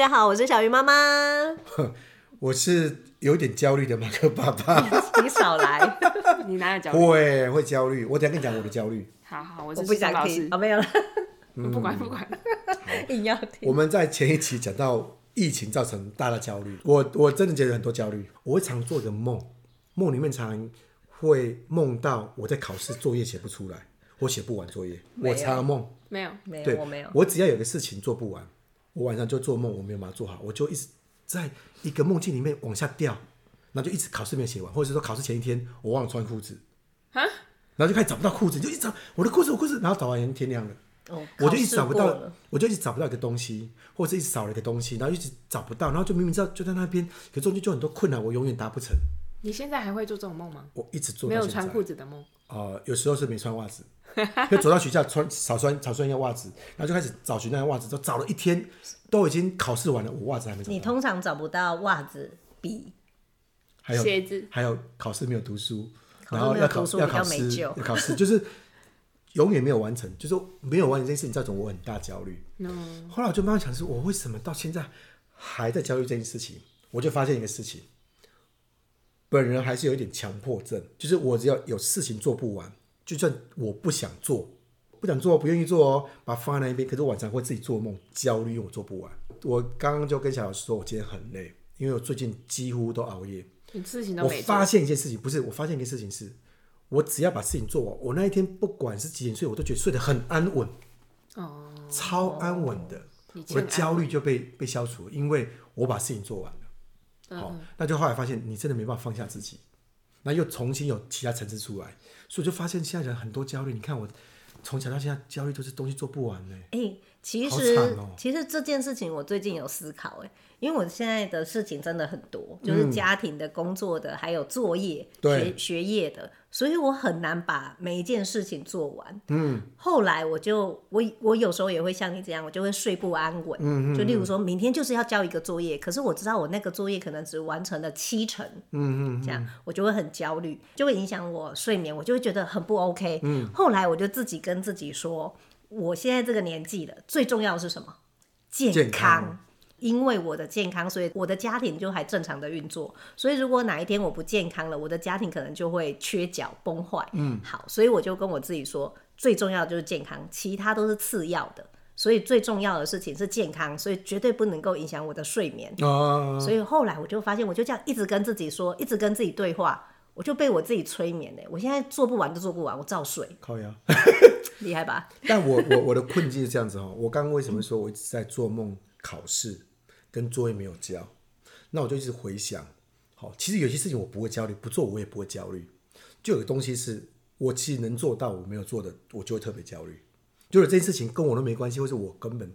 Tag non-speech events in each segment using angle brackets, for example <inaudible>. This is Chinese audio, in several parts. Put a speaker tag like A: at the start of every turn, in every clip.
A: 家好，我是小鱼妈妈。<laughs>
B: 我是有点焦虑的马克爸爸。<laughs>
A: 你少来，<laughs>
C: 你哪有焦虑？
B: 会会焦虑，我等下跟你讲我的焦虑。
C: 好好，我是
A: 我不想听。哦，没有了，
C: 嗯、不管不管，
A: 硬要听。
B: 我们在前一期讲到疫情造成大的焦虑，我我真的觉得很多焦虑。我会常做一个梦，梦里面常会梦到我在考试作业写不出来，我写不完作业，我常梦。
C: 没有，
A: 没有，
B: 对，
A: 我没有。
B: 我只要有个事情做不完，我晚上就做梦，我没有把它做好，我就一直在一个梦境里面往下掉，然后就一直考试没有写完，或者是说考试前一天我忘了穿裤子，然后就开始找不到裤子，就一直找我的裤子，我裤子，然后找完天亮了，
A: 哦，
B: 我就一直找不到，我就一直找不到一个东西，或者是一直少了一个东西，然后一直找不到，然后就明明知道就在那边，可中间就很多困难，我永远达不成。
C: 你现在还会做这种梦吗？
B: 我一直做，
C: 没有穿裤子的梦。
B: 呃，有时候是没穿袜子。就走到学校穿少穿少穿一下袜子，然后就开始找寻那些袜子，都找了一天，都已经考试完了，我袜子还没找到。
A: 你通常找不到袜子、笔，
B: 还有
C: 鞋子，
B: 还有考试没有读
A: 书，
B: 然后要考要考试
A: 要
B: 考试，<laughs> 就是永远没有完成，就是没有完成这件事情，造成我很大焦虑。
C: 嗯，
B: 后来我就慢慢想说，我为什么到现在还在焦虑这件事情？我就发现一个事情，本人还是有一点强迫症，就是我只要有事情做不完。就算我不想做，不想做，不愿意做哦，把它放在那一边。可是晚上会自己做梦，焦虑，因为我做不完。我刚刚就跟小老师说，我今天很累，因为我最近几乎都熬夜。
C: 你事情都没。
B: 我发现一件事情，不是我发现一件事情是，我只要把事情做完，我那一天不管是几点睡，我都觉得睡得很安稳，
C: 哦，
B: 超安稳的，
C: 哦、
B: 我的焦虑就被被消除了，因为我把事情做完哦，那就后来发现，你真的没办法放下自己。那又重新有其他层次出来，所以我就发现现在人很多焦虑。你看我从小到现在焦虑都是东西做不完呢。
A: 哎、欸，其实、
B: 喔、
A: 其实这件事情我最近有思考哎。因为我现在的事情真的很多，就是家庭的、工作的，嗯、还有作业、学学业的，所以我很难把每一件事情做完。嗯，后来我就我我有时候也会像你这样，我就会睡不安稳。嗯，就例如说明天就是要交一个作业，可是我知道我那个作业可能只完成了七成。嗯嗯，这样我就会很焦虑，就会影响我睡眠，我就会觉得很不 OK。嗯，后来我就自己跟自己说，我现在这个年纪了，最重要的是什么？健康。健康因为我的健康，所以我的家庭就还正常的运作。所以如果哪一天我不健康了，我的家庭可能就会缺角崩坏。嗯，好，所以我就跟我自己说，最重要的就是健康，其他都是次要的。所以最重要的事情是健康，所以绝对不能够影响我的睡眠。哦。所以后来我就发现，我就这样一直跟自己说，一直跟自己对话，我就被我自己催眠呢。我现在做不完就做不完，我照睡。靠腰，厉害吧？<laughs>
B: 但我我我的困境是这样子哦。我刚刚为什么说我一直在做梦考试？跟作业没有交，那我就一直回想，好，其实有些事情我不会焦虑，不做我也不会焦虑。就有个东西是我其实能做到，我没有做的，我就会特别焦虑。就是这件事情跟我都没关系，或者我根本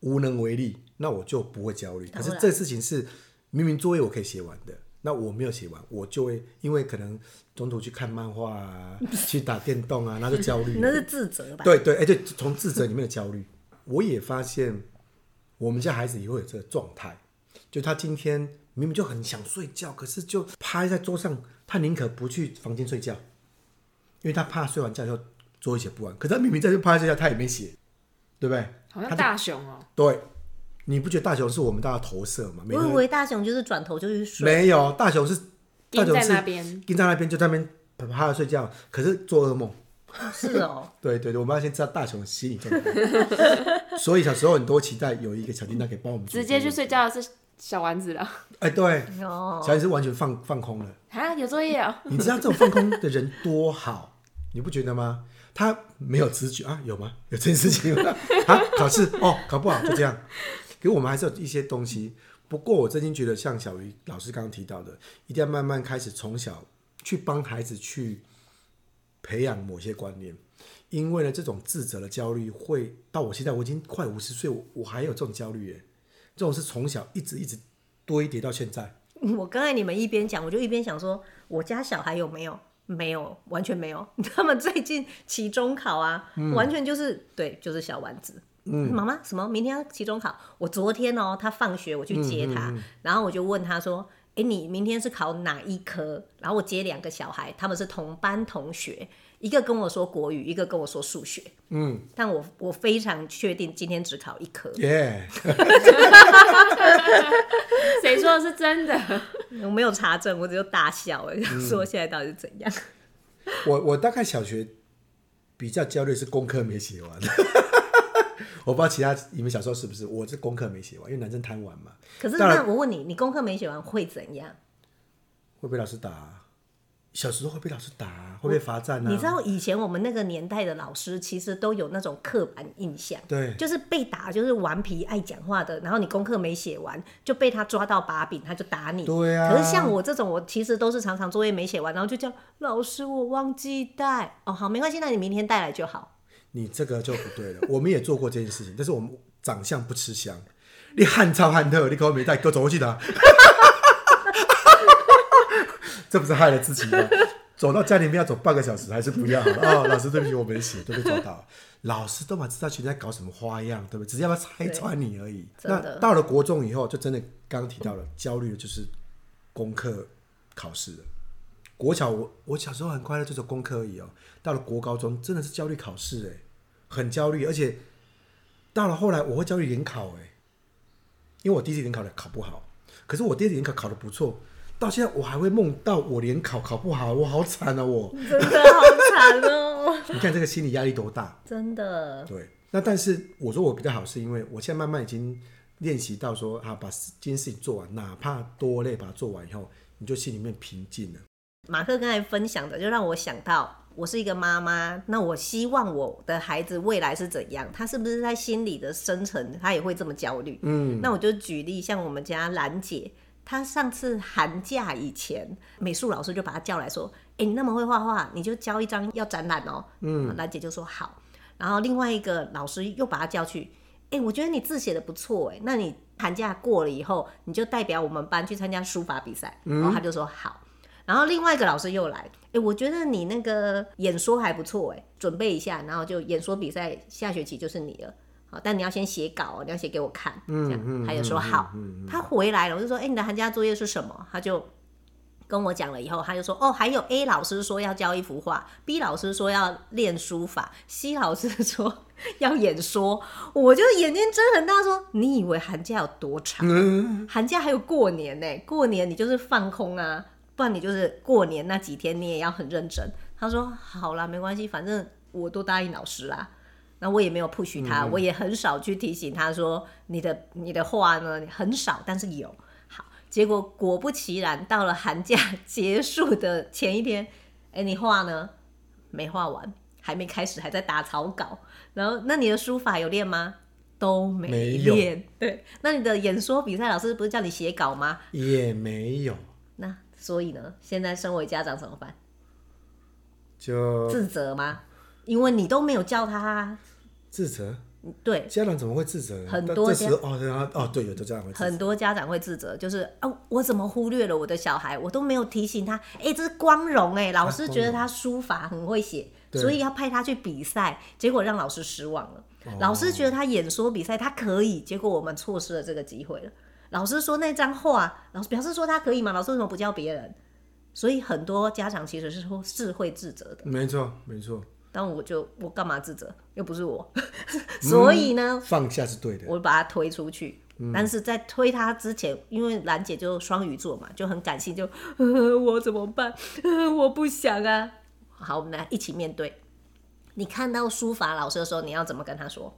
B: 无能为力，那我就不会焦虑。可是这事情是明明作业我可以写完的，那我没有写完，我就会因为可能中途去看漫画啊，<laughs> 去打电动啊，那就焦虑。<laughs>
A: 那是自责吧？
B: 对对，哎、欸、对，从自责里面的焦虑，我也发现。我们家孩子也会有这个状态，就他今天明明就很想睡觉，可是就趴在桌上，他宁可不去房间睡觉，因为他怕睡完觉以后作业写不完。可是他明明在这趴在睡觉，他也没写，对不对？
C: 好像大熊哦。
B: 对，你不觉得大雄是我们大家投射吗？
A: 我以为大雄就是转头就去睡。
B: 没有，大雄是 <laughs> 大雄是
C: 在那边，
B: 盯在那边就在那边趴着睡觉，可是做噩梦。
A: 是哦，<laughs>
B: 对对对，我们要先知道大雄的心理状态。<laughs> 所以小时候很多期待有一个小叮当可以帮我们。
C: 直接去睡觉的是小丸子了。
B: 哎、欸，对，小丸子完全放放空了。
C: 啊，有作业啊、哦！
B: 你知道这种放空的人多好，你不觉得吗？他没有直觉啊？有吗？有这件事情吗？啊，考试哦，考不好就这样。可我们还是有一些东西。不过我真心觉得，像小鱼老师刚刚提到的，一定要慢慢开始从小去帮孩子去。培养某些观念，因为呢，这种自责的焦虑会到我现在，我已经快五十岁，我我还有这种焦虑耶。这种是从小一直一直堆叠到现在。
A: 我刚才你们一边讲，我就一边想说，我家小孩有没有？没有，完全没有。<laughs> 他们最近期中考啊，嗯、完全就是对，就是小丸子。嗯，妈妈，什么？明天要期中考？我昨天哦，他放学我去接他，嗯嗯嗯、然后我就问他说。哎，你明天是考哪一科？然后我接两个小孩，他们是同班同学，一个跟我说国语，一个跟我说数学。嗯，但我我非常确定今天只考一科。耶，<laughs>
C: 谁说的是真的？
A: 我没有查证，我只有大笑哎，说现在到底是怎样？
B: 嗯、我我大概小学比较焦虑是功课没写完，我不知道其他你们小时候是不是？我这功课没写完，因为男生贪玩嘛。
A: 可是那我问你，你功课没写完会怎样？
B: 会被老师打、啊。小时候会被老师打、啊，会被罚站啊。
A: 你知道以前我们那个年代的老师，其实都有那种刻板印象，
B: 对，
A: 就是被打就是顽皮爱讲话的，然后你功课没写完就被他抓到把柄，他就打你。
B: 对啊。
A: 可是像我这种，我其实都是常常作业没写完，然后就叫老师我忘记带。哦，好，没关系，那你明天带来就好。
B: 你这个就不对了。<laughs> 我们也做过这件事情，但是我们长相不吃香。你汉超汉特，你给我没带，给我走过去的。<laughs> 这不是害了自己吗？走到家里面要走半个小时，还是不要好了？哦，老师对不起，我没写，都被抓到。老师都嘛知道学生在搞什么花样，对不对？只是要不要拆穿你而已。那到了国中以后，就真的刚刚提到了焦虑的就是功课考试了。国小我我小时候很快乐，就是功课而已哦。到了国高中，真的是焦虑考试哎，很焦虑，而且到了后来我会焦虑联考哎，因为我第一次联考的考不好，可是我第二次联考考得不错。到现在我还会梦到我联考考不好，我好惨啊！我
A: 真的好惨哦！<laughs>
B: 你看这个心理压力多大？
A: 真的。
B: 对，那但是我说我比较好，是因为我现在慢慢已经练习到说啊，把这件事情做完，哪怕多累，把它做完以后，你就心里面平静了。
A: 马克刚才分享的，就让我想到，我是一个妈妈，那我希望我的孩子未来是怎样？他是不是在心里的深层，他也会这么焦虑？嗯，那我就举例，像我们家兰姐。她上次寒假以前，美术老师就把她叫来说：“哎、欸，你那么会画画，你就交一张要展览哦。”嗯，兰姐就说好。然后另外一个老师又把她叫去：“哎、欸，我觉得你字写的不错，哎，那你寒假过了以后，你就代表我们班去参加书法比赛。”然后她就说好。然后另外一个老师又来：“哎、欸，我觉得你那个演说还不错，哎，准备一下，然后就演说比赛下学期就是你了。”好，但你要先写稿，你要写给我看，这样。嗯、他就说好。他回来了，我就说，哎、欸，你的寒假作业是什么？他就跟我讲了以后，他就说，哦，还有 A 老师说要交一幅画，B 老师说要练书法，<laughs> C 老师说要演说。我就眼睛睁很大，说，你以为寒假有多长？嗯、寒假还有过年呢，过年你就是放空啊，不然你就是过年那几天你也要很认真。他说，好啦，没关系，反正我都答应老师啦。那我也没有 push 他、嗯，我也很少去提醒他说，你的你的话呢很少，但是有好。结果果不其然，到了寒假结束的前一天，哎、欸，你画呢没画完，还没开始，还在打草稿。然后，那你的书法有练吗？都没练。对，那你的演说比赛老师不是叫你写稿吗？
B: 也没有。
A: 那所以呢，现在身为家长怎么办？
B: 就
A: 自责吗？因为你都没有叫他
B: 自责，
A: 对，
B: 家长怎么会自责？
A: 很多家
B: 哦，哦，对，有的家长会。
A: 很多家长会自责，就是啊，我怎么忽略了我的小孩？我都没有提醒他。哎、欸，这是光荣哎，老师觉得他书法很会写，所以要派他去比赛，结果让老师失望了。老师觉得他演说比赛他可以，结果我们错失了这个机会了。老师说那张画，老师表示说他可以吗？老师为什么不叫别人？所以很多家长其实是会是会自责的。
B: 没错，没错。
A: 但我就我干嘛自责？又不是我，所以呢，
B: 嗯，放下是对的。
A: 我把他推出去，嗯，但是在推他之前，因为兰姐就双鱼座嘛，就很感性，就呵 <laughs> 我怎么办？<laughs> 我不想啊。好，我们来一起面对。你看到书法老师的时候，你要怎么跟他说？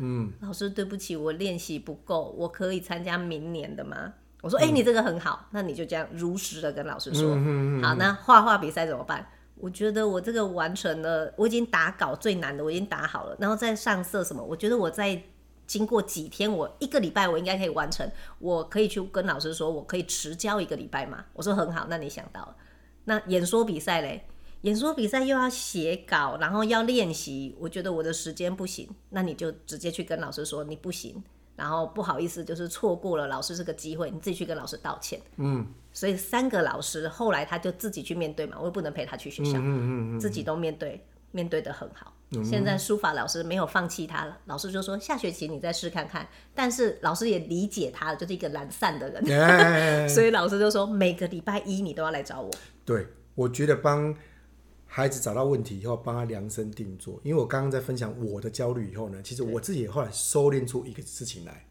A: 嗯，老师，对不起，我练习不够，我可以参加明年的吗？我说，哎，欸，你这个很好，那你就这样如实的跟老师说。嗯，好，那画画比赛怎么办？我觉得我这个完成了，我已经打稿最难的我已经打好了，然后再上色什么，我觉得我在经过几天，我一个礼拜我应该可以完成，我可以去跟老师说，我可以迟交一个礼拜吗？我说很好，那你想到了，那演说比赛嘞？演说比赛又要写稿，然后要练习，我觉得我的时间不行，那你就直接去跟老师说你不行。然后不好意思，就是错过了老师这个机会，你自己去跟老师道歉。嗯，所以三个老师后来他就自己去面对嘛，我又不能陪他去学校，嗯嗯嗯，自己都面对，面对的很好。嗯。现在书法老师没有放弃他了，老师就说下学期你再试看看。但是老师也理解他了，就是一个懒散的人，欸、<laughs> 所以老师就说每个礼拜一你都要来找我。
B: 对，我觉得帮。孩子找到问题以后，帮他量身定做。因为我刚刚在分享我的焦虑以后呢，其实我自己也后来收敛出一个事情来，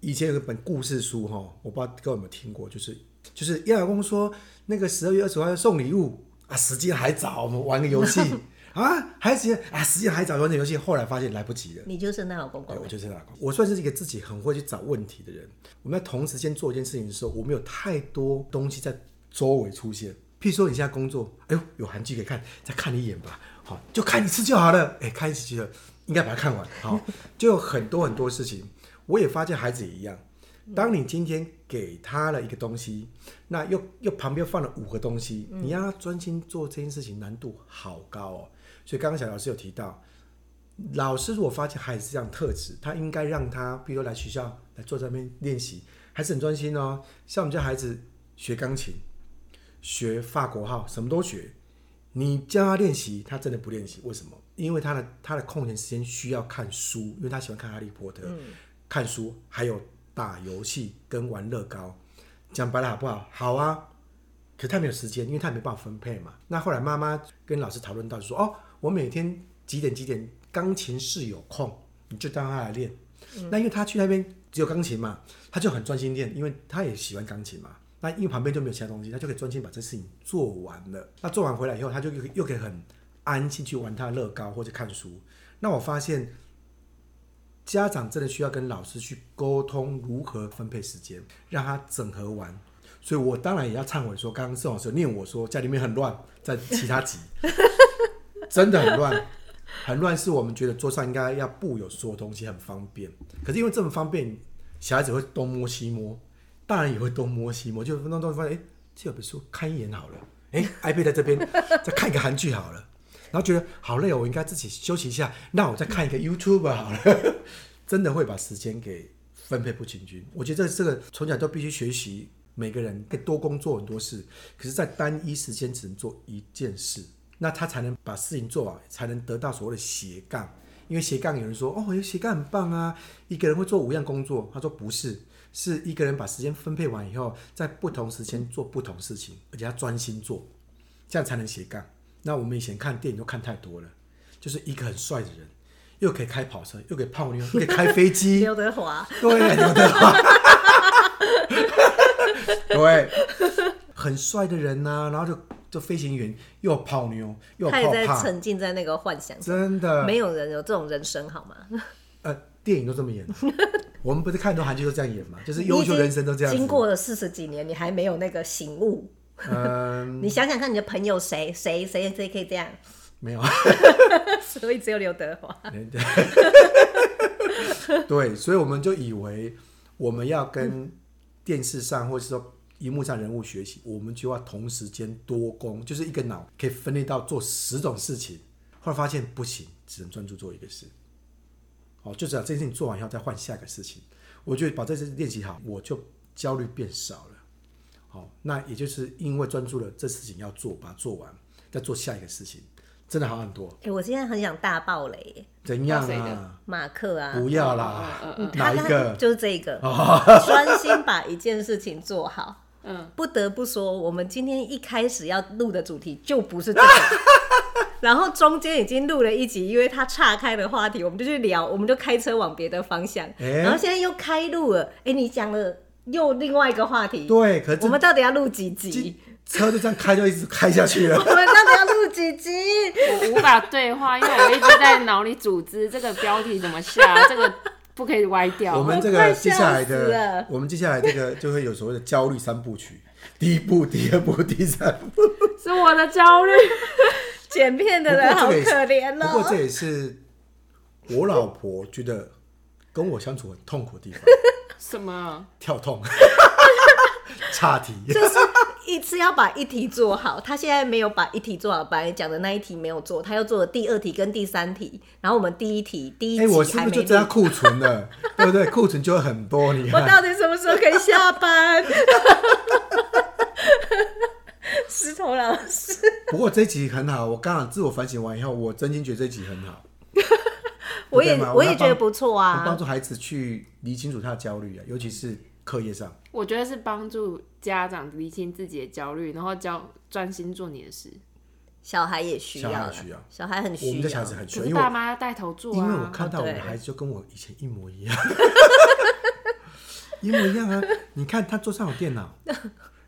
B: 以前有一本故事书哈，我不知道各位有没有听过，就是就是叶老公说那个十二月二十号要送礼物啊，时间还早，我们玩个游戏 <laughs> 啊，还时间啊，时间还早玩个游戏，后来发现来不及了。
A: 你就是那老公公，
B: 对，我就是那老公。我算是一个自己很会去找问题的人。我们在同时间做一件事情的时候，我们有太多东西在周围出现。譬如说，你现在工作，哎呦，有韩剧可以看，再看一眼吧，好，就看一次就好了。哎，看一次就应该把它看完，好，就有很多很多事情。我也发现孩子也一样。当你今天给他了一个东西，那又又旁边放了五个东西，你让他专心做这件事情，难度好高哦。所以刚刚小老师有提到，老师如果发现孩子这样特质，他应该让他，比如说来学校来坐在这边练习，还是很专心哦。像我们家孩子学钢琴、学法国号，什么都学，你教他练习，他真的不练习。为什么？因为他的他的空闲时间需要看书，因为他喜欢看哈利波特。嗯看书，还有打游戏跟玩乐高，讲白了好不好？好啊，可他没有时间，因为他没办法分配嘛。那后来妈妈跟老师讨论到说，说哦，我每天几点几点钢琴室有空，你就让他来练。嗯、那因为他去那边只有钢琴嘛，他就很专心练，因为他也喜欢钢琴嘛。那因为旁边就没有其他东西，他就可以专心把这事情做完了。那做完回来以后，他就又可以很安心去玩他的乐高或者看书。那我发现。家长真的需要跟老师去沟通如何分配时间，让他整合完。所以我当然也要忏悔说，刚刚宋老师念我说家里面很乱，在其他集真的很乱，很乱是我们觉得桌上应该要布有所有东西，很方便。可是因为这么方便，小孩子会东摸西摸，大人也会东摸西摸，就弄弄发现，哎，这本书看一眼好了，哎，iPad 在这边，<laughs> 再看一个韩剧好了。然后觉得好累哦，我应该自己休息一下。那我再看一个 YouTube 好了，<laughs> 真的会把时间给分配不平均。我觉得这个从小都必须学习，每个人可以多工作很多事，可是，在单一时间只能做一件事，那他才能把事情做完，才能得到所谓的斜杠。因为斜杠有人说哦，有斜杠很棒啊，一个人会做五样工作。他说不是，是一个人把时间分配完以后，在不同时间做不同事情，而且要专心做，这样才能斜杠。那我们以前看电影都看太多了，就是一个很帅的人，又可以开跑车，又可以泡妞，<laughs> 又可以开飞机。
A: 刘德华，
B: 对，刘德华，<laughs> 对，很帅的人呐、啊，然后就就飞行员，又泡妞，又他也在
A: 沉浸在那个幻想，
B: 真的，
A: 没有人有这种人生好吗？
B: 呃，电影都这么演，<laughs> 我们不是看很多韩剧都这样演嘛，就是优秀人生都这样。
A: 经过了四十几年，你还没有那个醒悟。嗯，<laughs> 你想想看，你的朋友谁谁谁谁可以这样？
B: 没有，<laughs>
A: 所以只有刘德华。
B: 对，所以我们就以为我们要跟电视上或者说荧幕上人物学习，我们就要同时间多工，就是一个脑可以分裂到做十种事情。后来发现不行，只能专注做一个事。哦，就只要这件事情做完以后，再换下一个事情。我觉得把这次练习好，我就焦虑变少了。好那也就是因为专注了这事情要做，把它做完，再做下一个事情，真的好很多。
A: 哎、欸，我现在很想大爆雷。
B: 怎样啊？
A: 马克啊？
B: 不要啦！哪一个？
A: 就是这个。专心把一件事情做好。嗯。不得不说，我们今天一开始要录的主题就不是这个，<laughs> <laughs> 然后中间已经录了一集，因为他岔开的话题，我们就去聊，我们就开车往别的方向。欸、然后现在又开录了。哎、欸，你讲了。又另外一个话题，
B: 对，可是
A: 我们到底要录几集？
B: 车就这样开就一直开下去了。<laughs>
A: 我们到底要录几集？
C: 我无法对话，因为我一直在脑里组织这个标题怎么下，<laughs> 这个不可以歪掉。
B: 我们这个接下来的，我们接下来这个就会有所谓的焦虑三部曲：第一部、第二部、第三部。
C: 是我的焦虑。
A: 剪片的人好可怜哦。
B: 不过这也是我老婆觉得跟我相处很痛苦的地方。<laughs>
C: 什么？
B: 跳痛，<laughs> 岔题，
A: 就是一次要把一题做好。他现在没有把一题做好，本来讲的那一题没有做，他又做了第二题跟第三题。然后我们第一题第一题，哎、欸，
B: 我是不是就这样库存了？<laughs> 对不对？库存就会很多。你看，
A: 我到底什么时候可以下班？石头老师。<laughs>
B: 不过这一集很好，我刚好自我反省完以后，我真心觉得这一集很好。<laughs>
A: 我也我也觉得不错啊，
B: 帮助孩子去理清楚他的焦虑啊，尤其是课业上。
C: 我觉得是帮助家长理清自己的焦虑，然后教专心做你的事。
A: 小孩也需要，
B: 小孩需要，
A: 小孩很需要。
B: 我们的小孩子很需要，因
C: 为爸妈要带头做啊。
B: 因为我看到我的孩子就跟我以前一模一样。<laughs> 一模一样啊！你看他桌上有电脑，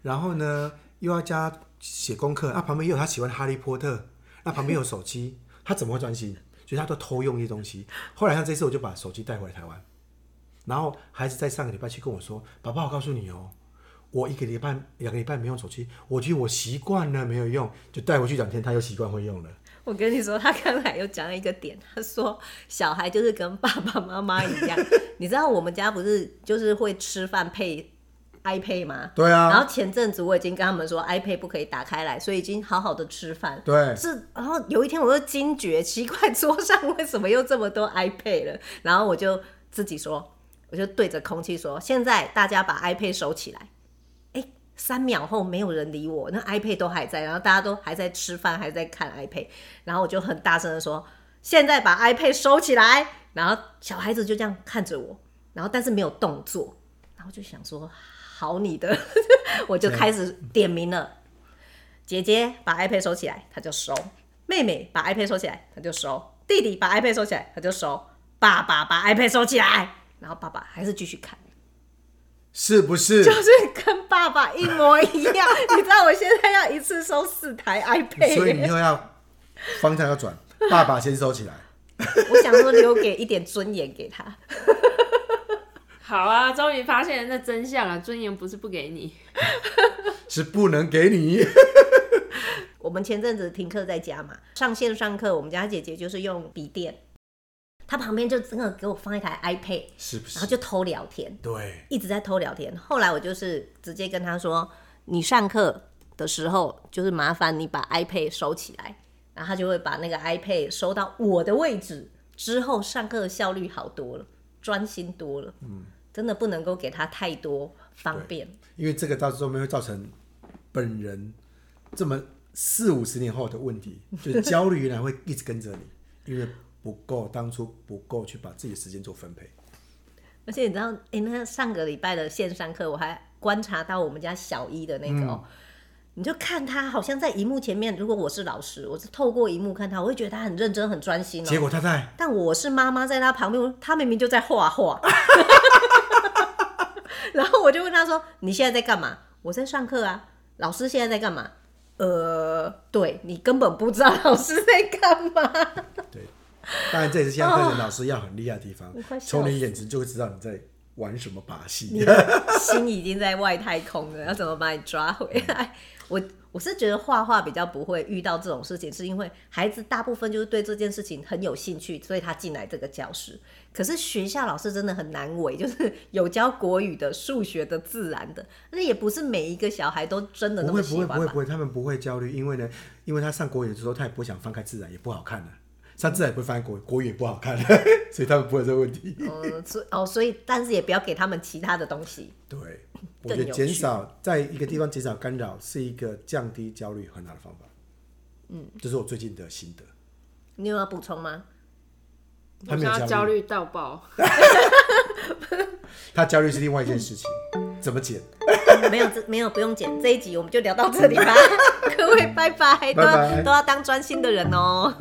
B: 然后呢又要加写功课，啊旁边又有他喜欢哈利波特，那旁边有手机，他怎么会专心？所以他都偷用一些东西。后来像这次我就把手机带回来台湾，然后孩子在上个礼拜去跟我说：“爸爸，我告诉你哦，我一个礼拜、两个礼拜没用手机，我觉得我习惯了没有用，就带回去两天，他又习惯会用了。”
A: 我跟你说，他刚才又讲了一个点，他说小孩就是跟爸爸妈妈一样，<laughs> 你知道我们家不是就是会吃饭配 iPad 吗？
B: 对啊。
A: 然后前阵子我已经跟他们说 iPad 不可以打开来，所以已经好好的吃饭。
B: 对。
A: 是，然后有一天我就惊觉，奇怪桌上为什么又这么多 iPad 了？然后我就自己说，我就对着空气说，现在大家把 iPad 收起来。三秒后没有人理我，那 iPad 都还在，然后大家都还在吃饭，还在看 iPad，然后我就很大声的说：“现在把 iPad 收起来。”然后小孩子就这样看着我，然后但是没有动作，然后就想说：“好你的。<laughs> ”我就开始点名了：“姐姐把 iPad 收起来，他就收；妹妹把 iPad 收起来，他就收；弟弟把 iPad 收起来，他就收；爸爸把 iPad 收起来，然后爸爸还是继续看。”
B: 是不是？
A: 就是跟爸爸一模一样。<laughs> 你知道我现在要一次收四台 iPad，
B: 所以你又要方向要转，爸爸先收起来。
A: 我想说留给一点尊严给他。
C: 好啊，终于发现了那真相了。尊严不是不给你，<laughs>
B: 是不能给你。<laughs>
A: 我们前阵子停课在家嘛，上线上课，我们家姐姐就是用笔电。他旁边就真的给我放一台 iPad，
B: 是不是？
A: 然后就偷聊天，
B: 对，
A: 一直在偷聊天。后来我就是直接跟他说：“你上课的时候，就是麻烦你把 iPad 收起来。”然后他就会把那个 iPad 收到我的位置。之后上课的效率好多了，专心多了。嗯，真的不能够给他太多方便，
B: 因为这个到时候会造成本人这么四五十年后的问题，<laughs> 就是焦虑原来会一直跟着你，因为。不够，当初不够去把自己的时间做分配。
A: 而且你知道，哎、欸，那上个礼拜的线上课，我还观察到我们家小一的那个哦、喔，嗯、你就看他好像在荧幕前面。如果我是老师，我是透过荧幕看他，我会觉得他很认真、很专心。
B: 结果他在，
A: 但我是妈妈，在他旁边，他明明就在画画。<laughs> <laughs> 然后我就问他说：“你现在在干嘛？”我在上课啊。老师现在在干嘛？呃，对，你根本不知道老师在干嘛。
B: 对。当然，这也是现在课程老师要很厉害的地方，从、哦、你眼神就会知道你在玩什么把戏。
A: 你的 <laughs> 心已经在外太空了，要怎么把你抓回来？我我是觉得画画比较不会遇到这种事情，是因为孩子大部分就是对这件事情很有兴趣，所以他进来这个教室。可是学校老师真的很难为，就是有教国语的、数学的、自然的，那也不是每一个小孩都真的那么喜欢。
B: 不会，不会，不会，不会，他们不会焦虑，因为呢，因为他上国语的时候，他也不想翻开自然，也不好看的。上自然也不会翻国语，国语也不好看，<laughs> 所以他们不会有这个问题。
A: 嗯，所哦，所以但是也不要给他们其他的东西。
B: 对，我觉得减少在一个地方减少干扰是一个降低焦虑很好的方法。嗯，这是我最近的心得。
A: 你有要补充吗？
C: 他没有焦虑到爆。<laughs>
B: 他焦虑是另外一件事情，怎么减？<laughs>
A: 没有，没有，不用剪。这一集我们就聊到这里吧。各位，拜拜，都要都要当专心的人哦。